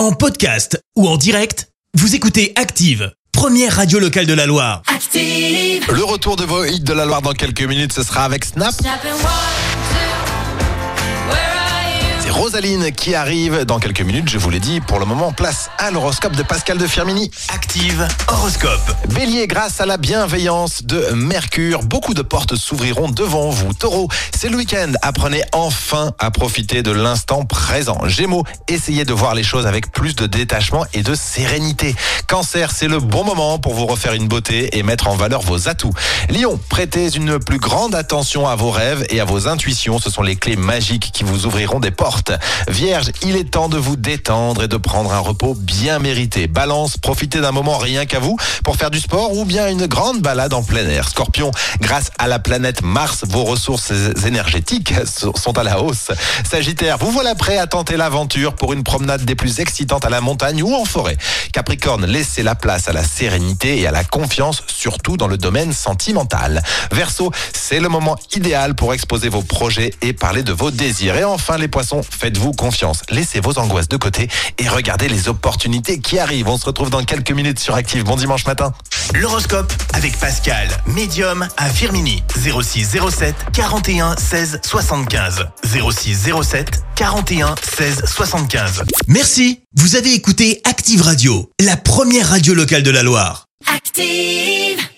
En podcast ou en direct, vous écoutez Active, première radio locale de la Loire. Active. Le retour de vos hits de la Loire dans quelques minutes, ce sera avec Snap. Snap and Rosaline qui arrive dans quelques minutes, je vous l'ai dit. Pour le moment, place à l'horoscope de Pascal de Firmini. Active horoscope. Bélier, grâce à la bienveillance de Mercure, beaucoup de portes s'ouvriront devant vous. Taureau, c'est le week-end. Apprenez enfin à profiter de l'instant présent. Gémeaux, essayez de voir les choses avec plus de détachement et de sérénité. Cancer, c'est le bon moment pour vous refaire une beauté et mettre en valeur vos atouts. Lion, prêtez une plus grande attention à vos rêves et à vos intuitions. Ce sont les clés magiques qui vous ouvriront des portes. Vierge, il est temps de vous détendre et de prendre un repos bien mérité. Balance, profitez d'un moment rien qu'à vous pour faire du sport ou bien une grande balade en plein air. Scorpion, grâce à la planète Mars, vos ressources énergétiques sont à la hausse. Sagittaire, vous voilà prêt à tenter l'aventure pour une promenade des plus excitantes à la montagne ou en forêt. Capricorne, laissez la place à la sérénité et à la confiance, surtout dans le domaine sentimental. Verseau, c'est le moment idéal pour exposer vos projets et parler de vos désirs. Et enfin, les poissons, faites-vous confiance. Laissez vos angoisses de côté et regardez les opportunités qui arrivent. On se retrouve dans quelques minutes sur Active. Bon dimanche matin. L'horoscope avec Pascal, médium à Firmini. 06 07 41 16 75. 06 07 41 16 75. Merci. Vous avez écouté Active Radio, la première radio locale de la Loire. Active.